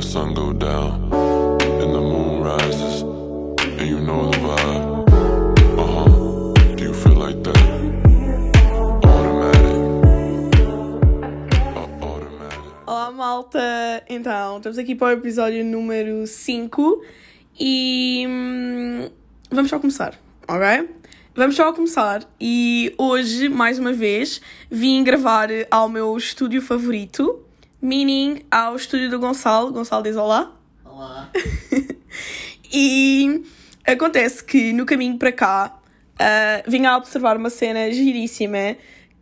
the sun go down and the moon rises, and you know the vibe. Uh huh. Do you feel like that? Automatic. Uh. Olá malta! Então, estamos aqui para o episódio número 5 e hum, vamos só começar, ok? Vamos só começar e hoje, mais uma vez, vim gravar ao meu estúdio favorito, meaning ao estúdio do Gonçalo. Gonçalo diz olá. Olá. E acontece que no caminho para cá ah, vim a observar uma cena giríssima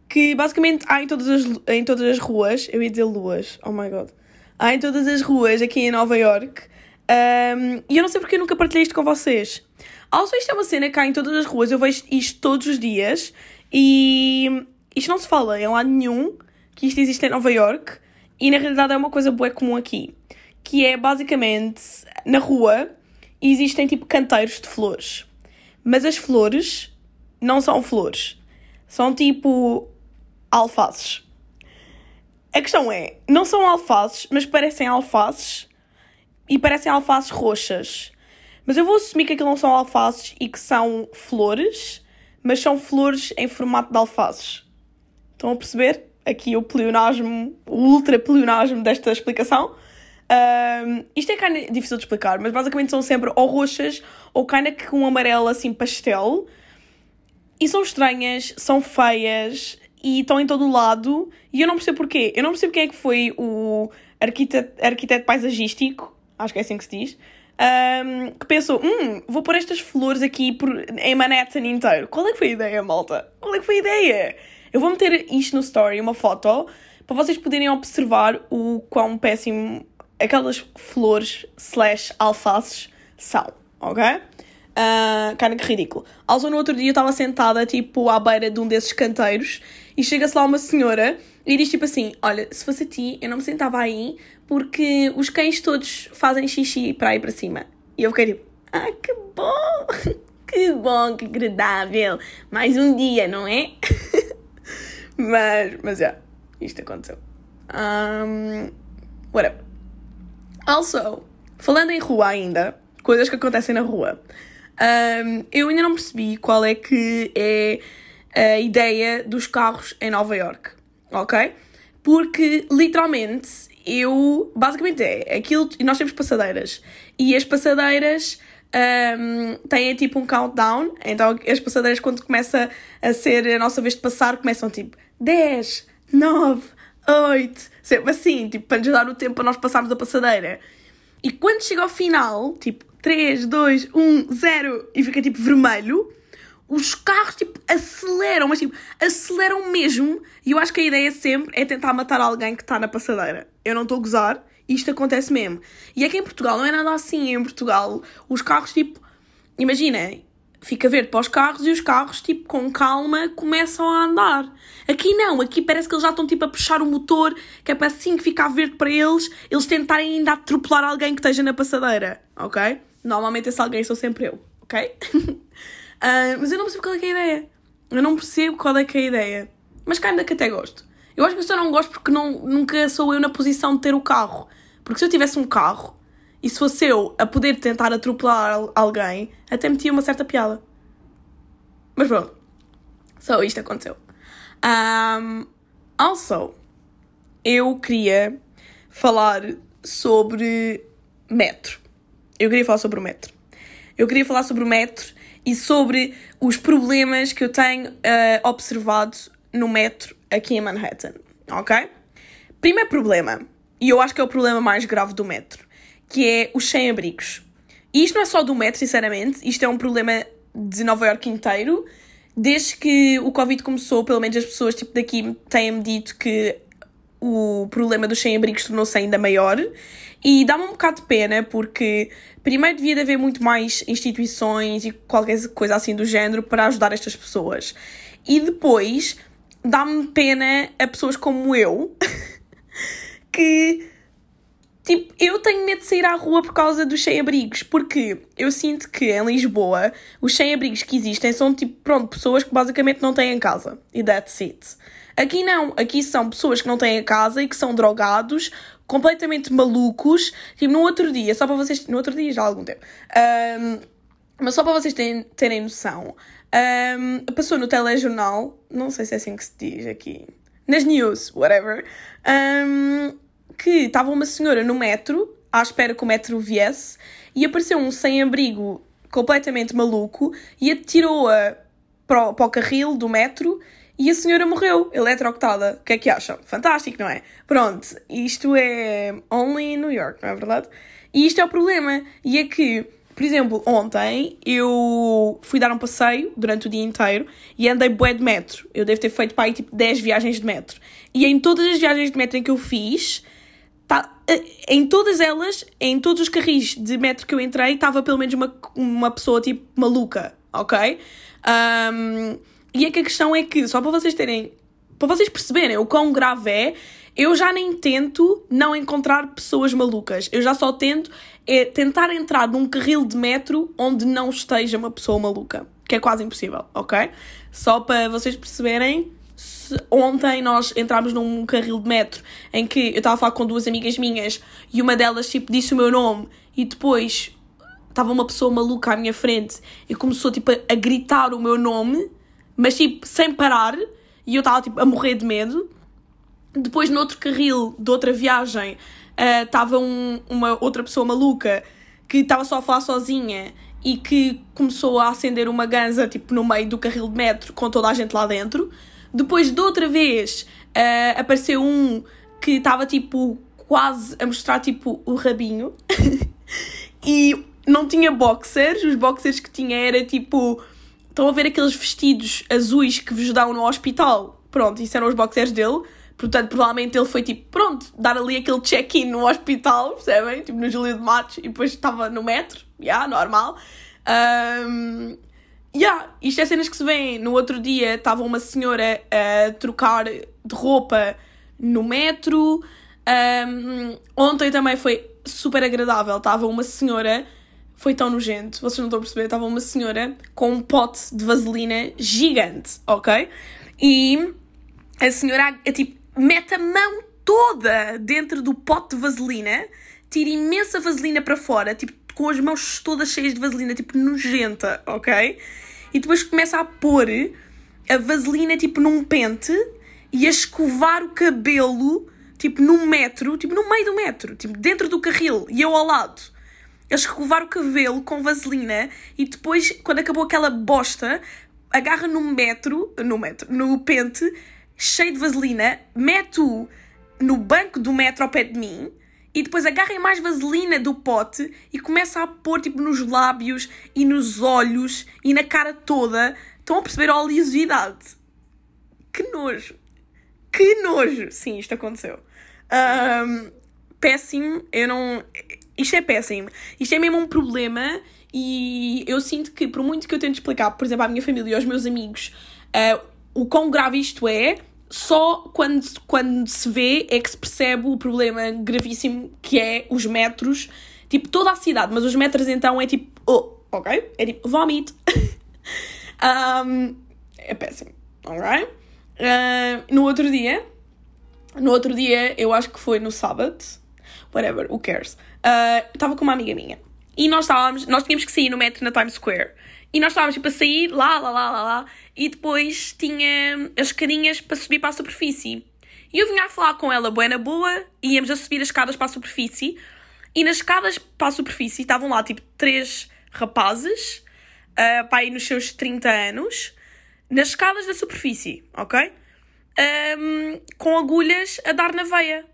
que basicamente há em todas, as, em todas as ruas, eu ia dizer luas, oh my god, há em todas as ruas aqui em Nova York um, e eu não sei porque eu nunca partilhei isto com vocês. Also, isto é uma cena que há em todas as ruas, eu vejo isto todos os dias e isto não se fala em lado nenhum que isto existe em Nova York e na realidade é uma coisa bué comum aqui, que é basicamente na rua existem tipo canteiros de flores, mas as flores não são flores, são tipo alfaces. A questão é, não são alfaces, mas parecem alfaces e parecem alfaces roxas. Mas eu vou assumir que aquilo não são alfaces e que são flores, mas são flores em formato de alfaces. Estão a perceber? Aqui o pleonasmo, o ultra pleonasmo desta explicação. Um, isto é kinda difícil de explicar, mas basicamente são sempre ou roxas ou kinda que um amarelo assim pastel. E são estranhas, são feias e estão em todo o lado. E eu não percebo porquê. Eu não percebo quem é que foi o arquiteto, arquiteto paisagístico, acho que é assim que se diz, um, que pensou: hum, vou pôr estas flores aqui por, em Manhattan inteiro. Qual é que foi a ideia, malta? Qual é que foi a ideia? Eu vou meter isto no story, uma foto, para vocês poderem observar o quão péssimo aquelas flores slash alfaces são, ok? Uh, cara, que ridículo. Also, no outro dia eu estava sentada, tipo, à beira de um desses canteiros e chega-se lá uma senhora e diz, tipo assim, olha, se fosse a ti, eu não me sentava aí porque os cães todos fazem xixi para ir para cima. E eu fiquei tipo, ah, que bom! Que bom, que agradável! Mais um dia, não é? mas, mas, já, isto aconteceu. Um, whatever. Also, falando em rua ainda, coisas que acontecem na rua, um, eu ainda não percebi qual é que é a ideia dos carros em Nova York, ok? Porque literalmente eu basicamente é aquilo. E nós temos passadeiras e as passadeiras um, têm tipo um countdown. Então as passadeiras, quando começa a ser a nossa vez de passar, começam tipo 10, 9, 8, sempre assim, tipo, para nos dar o tempo para nós passarmos a passadeira. E quando chega ao final, tipo 3, 2, 1, 0 e fica tipo vermelho, os carros tipo aceleram, mas tipo aceleram mesmo. E eu acho que a ideia sempre é tentar matar alguém que está na passadeira. Eu não estou a gozar, isto acontece mesmo. E é que em Portugal não é nada assim. Em Portugal, os carros tipo, imaginem, fica verde para os carros e os carros, tipo, com calma, começam a andar. Aqui não, aqui parece que eles já estão, tipo, a puxar o motor, que é para assim que ficar verde para eles, eles tentarem ainda atropelar alguém que esteja na passadeira, ok? Normalmente esse alguém sou sempre eu, ok? Ah, mas eu não percebo qual é, é a ideia. Eu não percebo qual é é a ideia. Mas cá ainda que até gosto. Eu acho que eu só não gosto porque não, nunca sou eu na posição de ter o carro. Porque se eu tivesse um carro, e se fosse eu a poder tentar atropelar al- alguém, até metia uma certa piada. Mas pronto. Só isto aconteceu. Um, also, eu queria falar sobre metro. Eu queria falar sobre o metro. Eu queria falar sobre o metro e sobre os problemas que eu tenho ah, observado no metro aqui em Manhattan, ok? Primeiro problema, e eu acho que é o problema mais grave do metro, que é os sem-abrigos. E isto não é só do metro, sinceramente, isto é um problema de Nova York inteiro. Desde que o Covid começou, pelo menos as pessoas tipo, daqui têm-me dito que o problema dos sem-abrigos tornou-se ainda maior. E dá-me um bocado de pena, porque primeiro devia de haver muito mais instituições e qualquer coisa assim do género para ajudar estas pessoas. E depois dá-me pena a pessoas como eu, que Tipo, eu tenho medo de sair à rua por causa dos sem-abrigos, porque eu sinto que em Lisboa os sem-abrigos que existem são tipo, pronto, pessoas que basicamente não têm casa. E that's it. Aqui não, aqui são pessoas que não têm casa e que são drogados, completamente malucos. Tipo, no outro dia, só para vocês. No outro dia já há algum tempo. Um, mas só para vocês terem, terem noção, um, passou no telejornal, não sei se é assim que se diz aqui, nas news, whatever, um, que estava uma senhora no metro, à espera que o metro viesse, e apareceu um sem-abrigo completamente maluco e atirou-a para, para o carril do metro e a senhora morreu, eletrocutada. O que é que acham? Fantástico, não é? Pronto, isto é only in New York, não é verdade? E isto é o problema. E é que, por exemplo, ontem eu fui dar um passeio durante o dia inteiro e andei bué de metro. Eu devo ter feito para aí tipo 10 viagens de metro. E em todas as viagens de metro em que eu fiz, tá, eh, em todas elas, em todos os carris de metro que eu entrei, estava pelo menos uma, uma pessoa tipo maluca, ok? Um, e é que a questão é que, só para vocês terem. Para vocês perceberem o quão grave é, eu já nem tento não encontrar pessoas malucas. Eu já só tento é tentar entrar num carril de metro onde não esteja uma pessoa maluca. Que é quase impossível, ok? Só para vocês perceberem. Ontem nós entramos num carril de metro em que eu estava a falar com duas amigas minhas e uma delas tipo disse o meu nome e depois estava uma pessoa maluca à minha frente e começou tipo a, gritar o meu nome mas tipo, sem parar, e eu estava tipo a morrer de medo. Depois, no outro carril de outra viagem, estava uh, um, uma outra pessoa maluca que estava só a falar sozinha e que começou a acender uma ganza tipo no meio do carril de metro com toda a gente lá dentro. Depois, de outra vez, uh, apareceu um que estava tipo quase a mostrar tipo o rabinho e não tinha boxers, os boxers que tinha era tipo Estão a ver aqueles vestidos azuis que vos dão no hospital? Pronto, isso eram os boxers dele. Portanto, provavelmente ele foi tipo, pronto, dar ali aquele check-in no hospital, percebem? Tipo, no Júlio de Matos, e depois estava no metro, já, yeah, normal. Um, yeah, isto é cenas que se vêem. No outro dia estava uma senhora a trocar de roupa no metro. Um, ontem também foi super agradável. Estava uma senhora foi tão nojento, vocês não estão a perceber, estava uma senhora com um pote de vaselina gigante, ok? E a senhora, a, tipo, mete a mão toda dentro do pote de vaselina, tira imensa vaselina para fora, tipo, com as mãos todas cheias de vaselina, tipo, nojenta, ok? E depois começa a pôr a vaselina, tipo, num pente e a escovar o cabelo, tipo, num metro, tipo, no meio do metro, tipo, dentro do carril, e eu ao lado a escovar o cabelo com vaselina e depois, quando acabou aquela bosta, agarra no metro, no metro, no pente, cheio de vaselina, mete-o no banco do metro ao pé de mim e depois agarra mais vaselina do pote e começa a pôr tipo nos lábios e nos olhos e na cara toda. Estão a perceber a oleosidade? Que nojo! Que nojo! Sim, isto aconteceu. Um, péssimo. Eu não. Isto é péssimo. Isto é mesmo um problema e eu sinto que, por muito que eu tente explicar, por exemplo, à minha família e aos meus amigos, uh, o quão grave isto é, só quando, quando se vê é que se percebe o problema gravíssimo que é os metros. Tipo, toda a cidade, mas os metros então é tipo, oh, ok? É tipo, vómito. um, é péssimo, alright? Uh, no outro dia, no outro dia, eu acho que foi no sábado, whatever, who cares? Estava uh, com uma amiga minha e nós estávamos, nós tínhamos que sair no metro na Times Square. E nós estávamos tipo a sair lá, lá, lá, lá, lá, e depois tinha as escadinhas para subir para a superfície. E eu vinha a falar com ela, boa na boa, e íamos a subir as escadas para a superfície, e nas escadas para a superfície estavam lá tipo três rapazes, uh, para aí nos seus 30 anos, nas escadas da superfície, ok? Um, com agulhas a dar na veia.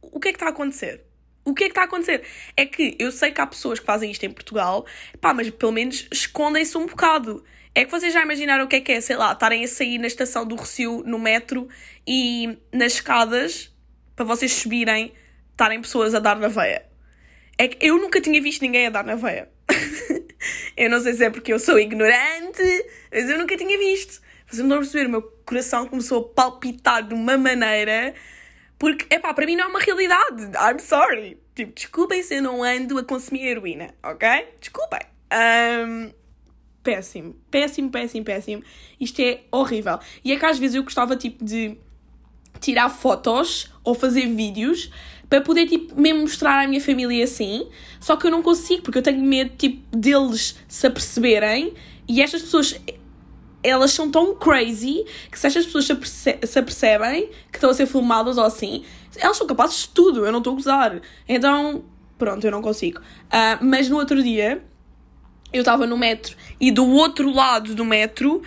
O que é que está a acontecer? O que é que está a acontecer? É que eu sei que há pessoas que fazem isto em Portugal, pá, mas pelo menos escondem-se um bocado. É que vocês já imaginaram o que é que é, sei lá, estarem a sair na estação do Recio, no metro, e nas escadas, para vocês subirem, estarem pessoas a dar na veia. É que eu nunca tinha visto ninguém a dar na veia. eu não sei se é porque eu sou ignorante, mas eu nunca tinha visto. Vocês não estão a perceber, o meu coração começou a palpitar de uma maneira porque, é pá, para mim não é uma realidade. I'm sorry. Tipo, desculpem se eu não ando a consumir heroína, ok? Desculpem. Um, péssimo. Péssimo, péssimo, péssimo. Isto é horrível. E é que às vezes eu gostava, tipo, de tirar fotos ou fazer vídeos para poder, tipo, mesmo mostrar à minha família assim. Só que eu não consigo, porque eu tenho medo, tipo, deles se aperceberem. E estas pessoas, elas são tão crazy que se estas pessoas se, aperce se apercebem que estão a ser filmadas ou assim, elas são capazes de tudo, eu não estou a gozar. Então, pronto, eu não consigo. Uh, mas no outro dia, eu estava no metro e do outro lado do metro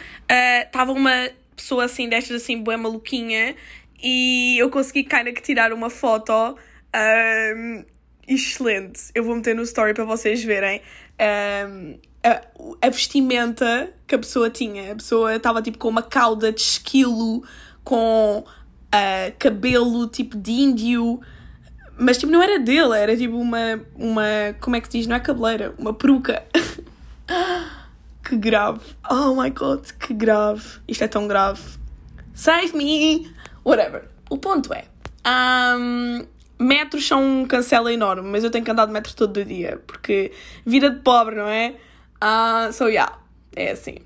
estava uh, uma pessoa assim, destas assim, boa maluquinha, e eu consegui kind of tirar uma foto um, excelente. Eu vou meter no story para vocês verem. Um, a, a, vestimenta que a pessoa tinha. A pessoa estava tipo com uma cauda de esquilo, com uh, cabelo tipo de índio, mas tipo não era dele, era tipo uma, uma. Como é que se diz? Não é cabeleira, uma peruca. que grave. Oh my god, que grave. Isto é tão grave. Save me! Whatever. O ponto é. Um, metros são um cancela enorme, mas eu tenho que andar de metro todo o dia, porque vida de pobre, não é? Uh, so yeah, é assim.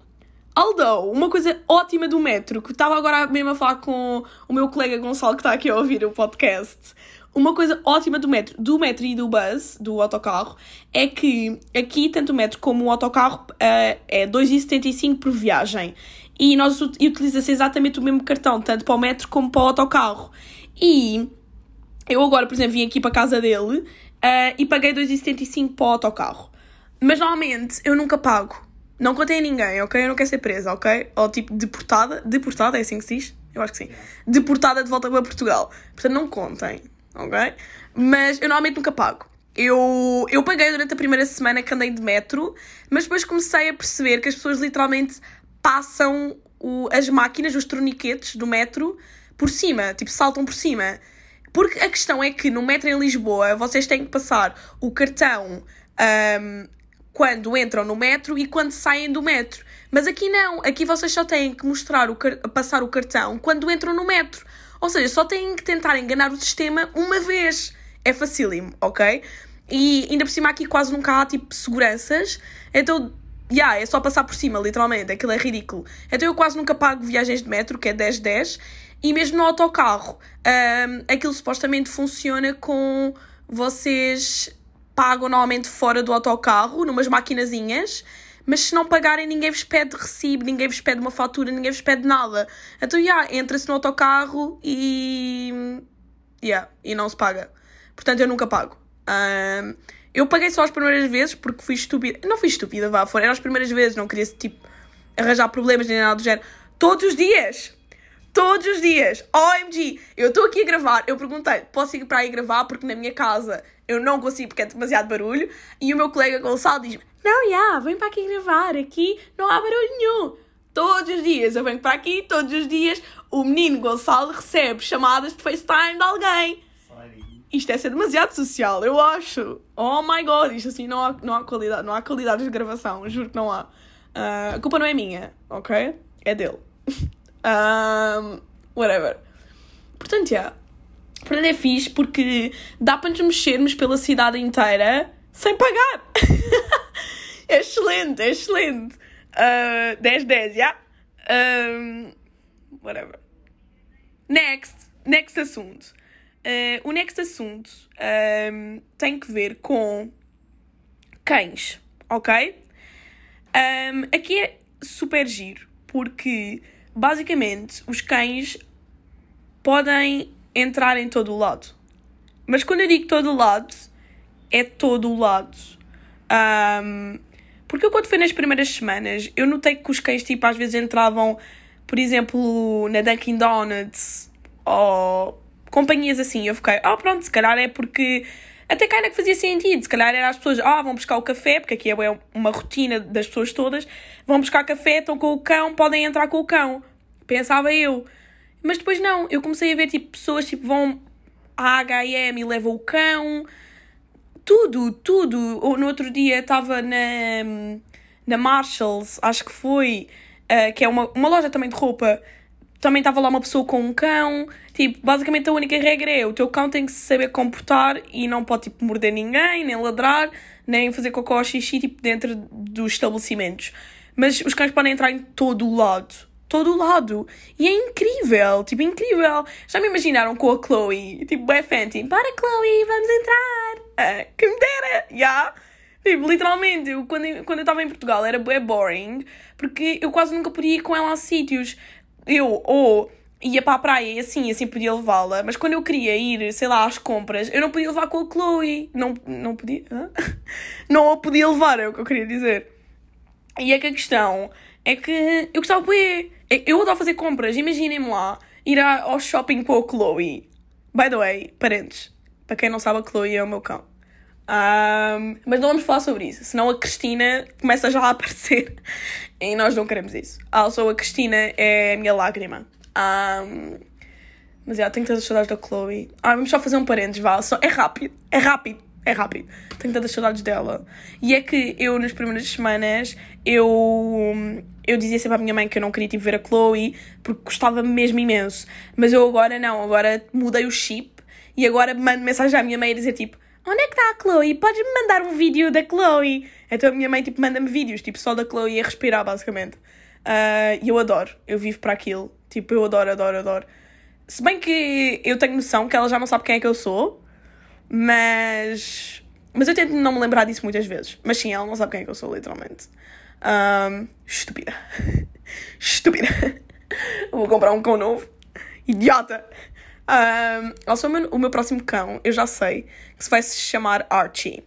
Although, uma coisa ótima do metro, que estava agora mesmo a falar com o meu colega Gonçalo, que está aqui a ouvir o podcast, uma coisa ótima do metro, do metro e do bus, do autocarro, é que aqui, tanto o metro como o autocarro, uh, é 2,75 por viagem e nós utiliza-se exatamente o mesmo cartão, tanto para o metro como para o autocarro. E eu agora, por exemplo, vim aqui para a casa dele uh, e paguei 2,75 para o autocarro. Mas normalmente eu nunca pago. Não contei a ninguém, ok? Eu não quero ser presa, ok? Ou tipo deportada. Deportada, é assim que se diz? Eu acho que sim. Deportada de volta para Portugal. Portanto, não contem, ok? Mas eu normalmente nunca pago. Eu, eu paguei durante a primeira semana que andei de metro, mas depois comecei a perceber que as pessoas literalmente passam o, as máquinas, os torniquetes do metro por cima, tipo, saltam por cima. Porque a questão é que no metro em Lisboa vocês têm que passar o cartão um, quando entram no metro e quando saem do metro. Mas aqui não, aqui vocês só têm que mostrar o passar o cartão quando entram no metro. Ou seja, só têm que tentar enganar o sistema uma vez. É facílimo, ok? E ainda por cima aqui quase nunca há tipo seguranças. Então yeah, é só passar por cima, literalmente, aquilo é ridículo. Então eu quase nunca pago viagens de metro, que é 10-10, e mesmo no autocarro, um, aquilo supostamente funciona com vocês pagam normalmente fora do autocarro, numas maquinazinhas, mas se não pagarem, ninguém vos pede recibo, ninguém vos pede uma fatura, ninguém vos pede nada. Então, yeah, entra-se no autocarro e. Yeah, e não se paga. Portanto, eu nunca pago. Um, eu paguei só as primeiras vezes porque fui estúpida. Não fui estúpida, vá, foram as primeiras vezes, não queria tipo arranjar problemas nem nada do género. Todos os dias! Todos os dias! OMG! Eu estou aqui a gravar, eu perguntei, posso ir para aí gravar porque na minha casa eu não consigo porque é demasiado barulho. E o meu colega Gonçalo diz: Não, já, vem para aqui gravar, aqui não há barulho nenhum. Todos os dias eu venho para aqui, todos os dias o menino Gonçalo recebe chamadas de FaceTime de alguém isto é ser demasiado social, eu acho. Oh my god, isto assim não há, não há qualidade, não há qualidade de gravação, juro que não há. Uh, a culpa não é minha, ok? É dele. um, whatever. Portanto, já. Yeah. Portanto, é fixe porque dá para nos mexermos pela cidade inteira sem pagar. é excelente, é excelente. Uh, 10, 10, já? Yeah? Um, whatever. Next, next assunto. Uh, o next assunto um, tem que ver com cães, ok? Um, aqui é super giro, porque basicamente os cães podem entrar em todo o lado. Mas quando eu digo todo o lado, é todo o lado. Um, porque eu quando fui nas primeiras semanas, eu notei que os cães tipo às vezes entravam, por exemplo, na Dunkin' Donuts ou companhias assim. Eu fiquei, ah, oh, pronto, se calhar é porque. Até ainda que fazia sentido. Se calhar era as pessoas, ah, vão buscar o café, porque aqui é uma rotina das pessoas todas. Vão buscar café, estão com o cão, podem entrar com o cão. Pensava eu. Mas depois não, eu comecei a ver tipo pessoas tipo vão à HM e levam o cão. Tudo, tudo. No outro dia estava na, na Marshalls, acho que foi, uh, que é uma, uma loja também de roupa também estava lá uma pessoa com um cão. Tipo, basicamente a única regra é o teu cão tem que saber comportar e não pode, tipo, morder ninguém, nem ladrar, nem fazer cocô ou xixi, tipo, dentro dos estabelecimentos. mas os cães podem entrar em todo o lado. Todo o lado. E é incrível, tipo, incrível. Já me imaginaram com a Chloe, tipo, é Fenty, para Chloe, vamos entrar. Ah, que me dera, já. Yeah. Tipo, literalmente, eu, quando, quando eu estava em Portugal era bem boring, porque eu quase nunca podia ir com ela a sítios. Eu, ou ia para a praia e assim, assim podia levá-la, mas quando eu queria ir, sei lá, às compras, eu não podia levar com a Chloe. Não, não podia. Hã? Não a podia levar, é o que eu queria dizer. E é que a questão é que eu gostava de ir. Eu adoro fazer compras, imaginem-me lá, ir ao shopping com a Chloe. By the way, parentes, para quem não sabe, a Chloe é o meu cão. Um, mas não vamos falar sobre isso, senão a Cristina começa já a aparecer e nós não queremos isso. Also, a Cristina é a minha lágrima. Um, mas já, tenho tantas saudades da Chloe. Ah, vamos só fazer um parênteses, vá. Só, é rápido, é rápido, é rápido. Tenho tantas saudades dela. E é que eu, nas primeiras semanas, eu, eu dizia sempre à minha mãe que eu não queria tipo, ver a Chloe porque gostava mesmo imenso. Mas eu agora não, agora mudei o chip e agora mando mensagem à minha mãe a dizer tipo onde é que está a Chloe? Podes-me mandar um vídeo da Chloe? Então a minha mãe, tipo, manda-me vídeos, tipo, só da Chloe a respirar, basicamente. Uh, e eu adoro, eu vivo para aquilo. Tipo, eu adoro, adoro, adoro. Se bem que eu tenho noção que ela já não sabe quem é que eu sou, mas. Mas eu tento não me lembrar disso muitas vezes. Mas sim, ela não sabe quem é que eu sou, literalmente. Um, estúpida. estúpida. Vou comprar um cão novo. Idiota. Um, also, o meu, o meu próximo cão, eu já sei, que se vai se chamar Archie.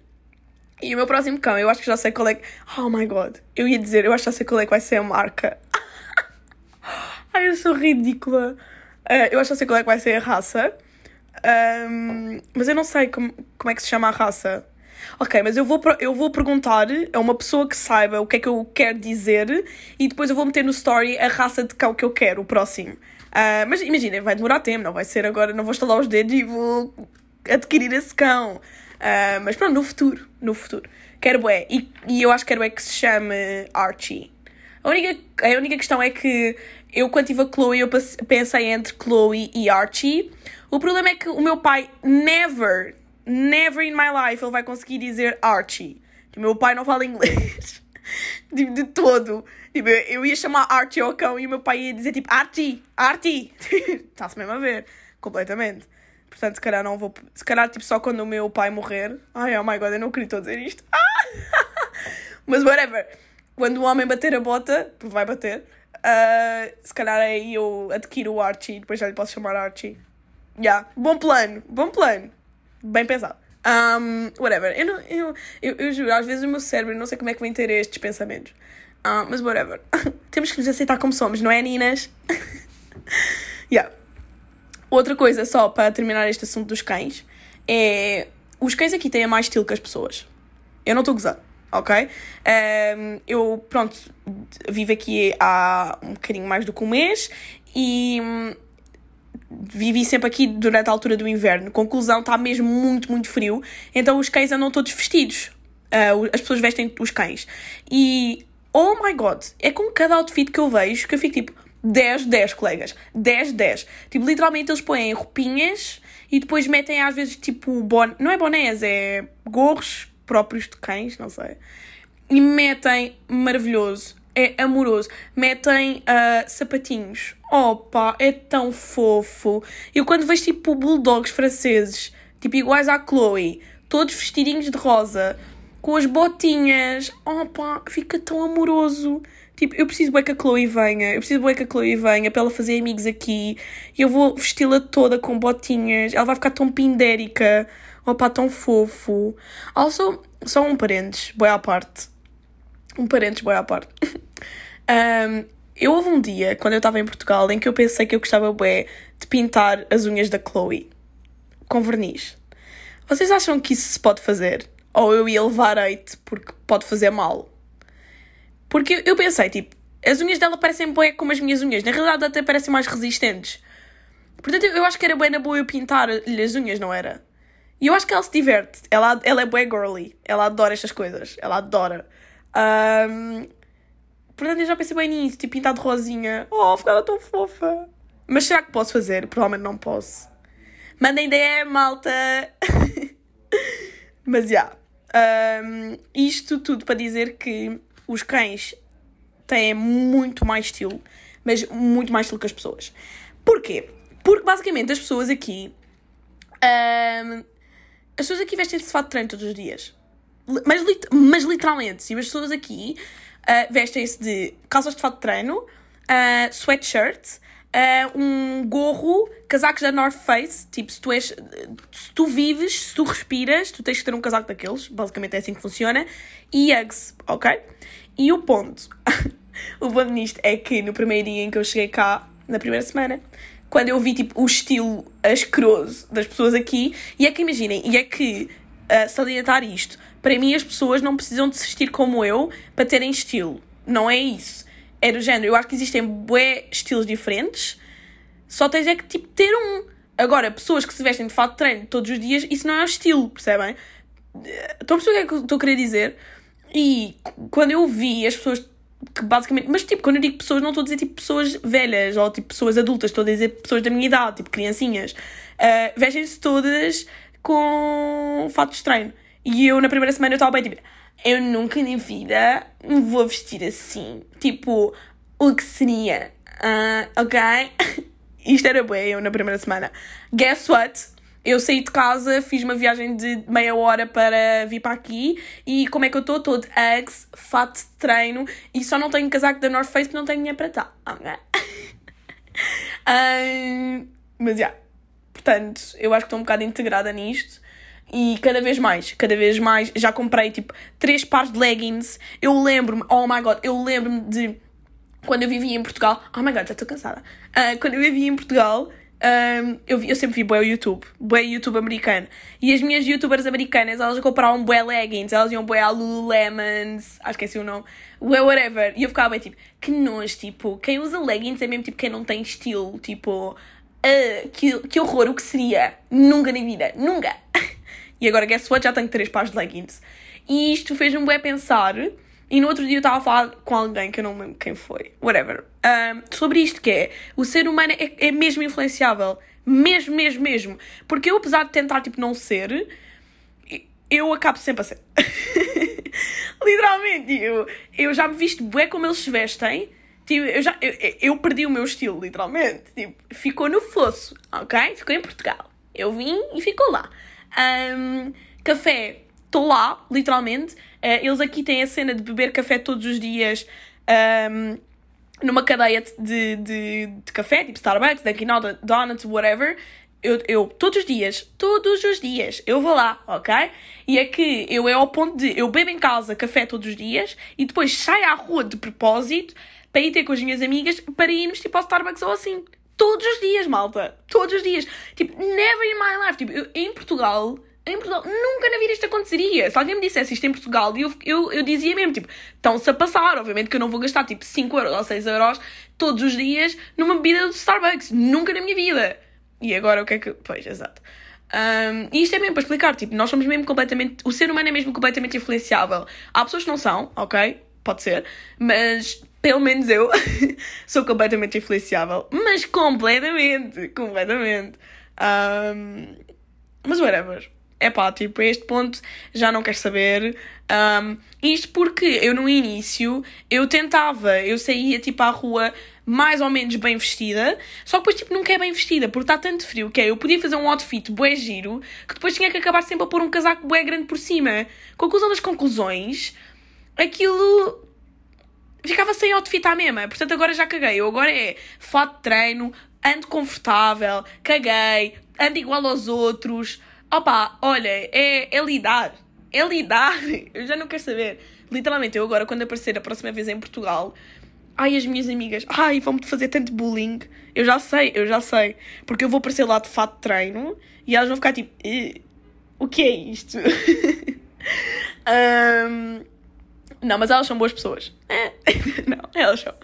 E o meu próximo cão, eu acho que já sei qual é. Oh my god. Eu ia dizer, eu acho que já sei qual é que vai ser a marca. Ai, eu sou ridícula. Uh, eu acho que já sei qual é que vai ser a raça. Um, mas eu não sei como, como é que se chama a raça. Ok, mas eu vou, eu vou perguntar a uma pessoa que saiba o que é que eu quero dizer e depois eu vou meter no story a raça de cão que eu quero, o próximo. Uh, mas imaginem, vai demorar tempo, não vai ser agora, não vou estalar os dedos e vou adquirir esse cão. Uh, mas pronto, no futuro, no futuro. Quero é e, e eu acho que quero é que se chame Archie. A única, a única questão é que eu, quando tive a Chloe, eu pensei entre Chloe e Archie. O problema é que o meu pai never, never in my life ele vai conseguir dizer Archie. O meu pai não fala inglês. de, de todo. Tipo, eu ia chamar Archie ao cão e o meu pai ia dizer tipo Archie, Archie. Está-se mesmo a ver. Completamente. Portanto, se calhar não vou. Se calhar, tipo, só quando o meu pai morrer. Ai, oh my god, eu não queria dizer isto. Mas whatever. Quando o homem bater a bota, vai bater. Uh, se calhar aí eu adquiro o Archie, depois já lhe posso chamar Archie. Yeah. Bom plano, bom plano. Bem pensado. Um, whatever. Eu, não, eu, eu, eu juro, às vezes o meu cérebro não sei como é que vem ter estes pensamentos. Uh, mas whatever. Temos que nos aceitar como somos, não é, Ninas? yeah. Outra coisa, só para terminar este assunto dos cães, é. Os cães aqui têm mais estilo que as pessoas. Eu não estou a gozar, ok? Um, eu, pronto, vivo aqui há um bocadinho mais do que um mês e hum, vivi sempre aqui durante a altura do inverno. Conclusão, está mesmo muito, muito frio. Então os cães andam todos vestidos. Uh, as pessoas vestem os cães. E oh my god, é com cada outfit que eu vejo que eu fico tipo 10, 10, colegas. 10, 10. Tipo, literalmente eles põem roupinhas e depois metem às vezes tipo bon... não é bonés, é gorros próprios de cães, não sei. E metem maravilhoso. É amoroso. Metem uh, sapatinhos. Opa, é tão fofo. Eu quando vejo tipo bulldogs franceses, tipo iguais à Chloe, todos vestidinhos de rosa, com as botinhas. Opa, fica tão amoroso. Tipo, eu preciso bem que a Chloe venha. Eu preciso bem que a Chloe venha para ela fazer amigos aqui. E eu vou vesti-la toda com botinhas. Ela vai ficar tão pindérica. Opa, tão fofo. Also, só um parênteses, boa à parte. Um parênteses, boa à parte. um, eu houve um dia, quando eu estava em Portugal, em que eu pensei que eu gostava bem de pintar as unhas da Chloe. Com verniz. Vocês acham que isso se pode fazer? Ou eu ia levar hate porque pode fazer mal. Porque eu pensei, tipo, as unhas dela parecem bué como as minhas unhas. Na realidade até parecem mais resistentes. Portanto, eu acho que era bem na boa eu pintar-lhe as unhas, não era? E eu acho que ela se diverte. Ela, ela é bué girly. Ela adora estas coisas. Ela adora. Um, portanto, eu já pensei bem nisso. Tipo, pintar de rosinha. Oh, ficava tão fofa. Mas será que posso fazer? Provavelmente não posso. Mandem DM, malta! Mas, já. Yeah. Um, isto tudo para dizer que os cães têm muito mais estilo, mas muito mais estilo que as pessoas. Porquê? Porque basicamente as pessoas aqui. ahm, as pessoas aqui vestem-se de fato de treino todos os dias. Mas, mas literalmente, sim, as pessoas aqui ah, vestem-se de calças de fato de treino, ah, sweatshirt, ah, um gorro, casacos da North Face. Tipo, se tu, és, se tu vives, se tu respiras, tu tens que ter um casaco daqueles. Basicamente é assim que funciona. E Uggs, ok? E o ponto, o ponto nisto é que no primeiro dia em que eu cheguei cá, na primeira semana, quando eu vi tipo o estilo asqueroso das pessoas aqui, e é que imaginem, e é que uh, salientar isto, para mim as pessoas não precisam de se vestir como eu para terem estilo. Não é isso. É do género, eu acho que existem bué estilos diferentes, só tens é que tipo ter um. Agora, pessoas que se vestem de fato de treino todos os dias, isso não é o estilo, percebem? Estão a perceber o que é que eu estou a querer dizer? E quando eu vi as pessoas que basicamente. Mas tipo, quando eu digo pessoas, não estou a dizer tipo pessoas velhas ou tipo pessoas adultas, estou a dizer pessoas da minha idade, tipo criancinhas. Uh, Vestem-se todas com fatos de treino. E eu na primeira semana eu estava bem tipo. Eu nunca na vida me vou vestir assim. Tipo, o que seria? Ah, ok? Isto era bem eu na primeira semana. Guess what? Eu saí de casa, fiz uma viagem de meia hora para vir para aqui e como é que eu estou? Estou de Uggs, fato de treino e só não tenho casaco da North Face porque não tenho dinheiro para tal. Ok? Ahn, mas já. Portanto, eu acho que estou um bocado integrada nisto. E cada vez mais, cada vez mais, já comprei tipo três pares de leggings. Eu lembro-me, oh my god, eu lembro-me de quando eu vivia em Portugal. Oh my god, já estou cansada. Ah, quando eu vivia em Portugal, ahm, eu, vi- eu sempre vi bué YouTube, bué YouTube americano. E as minhas youtubers americanas, elas compravam bué leggings, elas iam bué à Lululemons, acho que é assim o nome, bué whatever. E eu ficava bem tipo, que nojo, tipo, quem usa leggings é mesmo tipo quem não tem estilo, tipo, ah, que, que horror, o que seria? Nunca na vida, nunca. E agora, guess what? Já tenho três pares de leggings. E isto fez-me bué pensar. E no outro dia eu estava a falar com alguém que eu não lembro quem foi, whatever, ahm, sobre isto que é, o ser humano é, é mesmo influenciável. Mesmo, mesmo, mesmo. Porque eu, apesar de tentar, tipo, não ser, eu acabo sempre a ser. Literalmente, eu, eu já me visto bué como eles se vestem. Tipo, eu, já, eu, eu perdi o meu estilo, literalmente. Tipo, ficou no fosso, ok? Ficou em Portugal. Eu vim e ficou lá. Ahm, café, estou lá, literalmente. Eh, eles aqui têm a cena de beber café todos os dias. ahm, numa cadeia de, de, de café, tipo Starbucks, Dunkin' Donuts, whatever, eu, eu todos os dias, todos os dias, eu vou lá, ok? E é que eu é ao ponto de eu bebo em casa café todos os dias e depois saio à rua de propósito para ir ter com as minhas amigas para irmos tipo ao Starbucks ou assim. Todos os dias, malta. Todos os dias. Tipo, never in my life. Tipo, eu, em Portugal, em Portugal, nunca na vida isto aconteceria. Se alguém me dissesse isto em Portugal, eu, eu, eu dizia mesmo, tipo, estão-se a passar. Obviamente que eu não vou gastar, tipo, 5 euros ou 6 euros todos os dias numa bebida do Starbucks. Nunca na minha vida. E agora o que é que... Pois, exato. Um, e isto é mesmo para explicar, tipo, nós somos mesmo completamente... O ser humano é mesmo completamente influenciável. Há pessoas que não são, ok? Pode ser. Mas, pelo menos eu, sou completamente influenciável. Mas completamente. Completamente. Um, mas whatever. É pá, tipo, a este ponto já não quero saber. Um, isto porque eu no início eu tentava, eu saía tipo à rua mais ou menos bem vestida, só que depois tipo nunca é bem vestida, porque está tanto frio que é, eu podia fazer um outfit bué giro, que depois tinha que acabar sempre a pôr um casaco bué grande por cima. Conclusão das conclusões, aquilo ficava sem outfit à mesma. Portanto, agora já caguei. Eu agora é fato de treino, ando confortável, caguei, ando igual aos outros. Opa, olha, é, é lidar. É lidar. Eu já não quero saber. Literalmente, eu agora, quando aparecer a próxima vez em Portugal, ai, as minhas amigas, ai, vão-me fazer tanto bullying. Eu já sei, eu já sei. Porque eu vou aparecer lá de fato de treino e elas vão ficar tipo, "Eh, o que é isto? Ahm, não, mas elas são boas pessoas. É, não, elas são.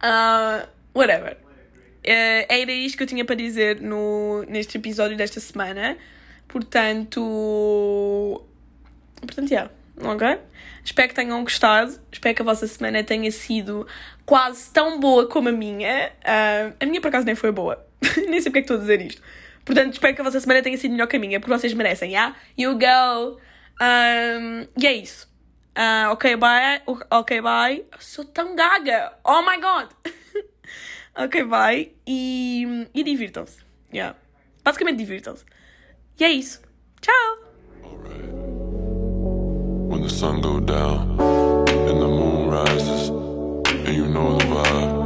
Ah, whatever. Eh, era isto que eu tinha para dizer no, neste episódio desta semana. Portanto. Portanto, yeah. Ok? Espero que tenham gostado. Espero que a vossa semana tenha sido quase tão boa como a minha. Ah, a minha, por acaso, nem foi boa. nem sei porque é que estou a dizer isto. Portanto, espero que a vossa semana tenha sido melhor que a minha, porque vocês merecem, yeah? You go! Um, e é isso. Ah, ok, bye. Ok, bye. Sou tão gaga. Oh my god. ok, bye. E, e divirtam-se. Yeah. Basicamente divirtam-se. E é isso. Tchau. When the sun go down and the moon rises, and you know the vibe.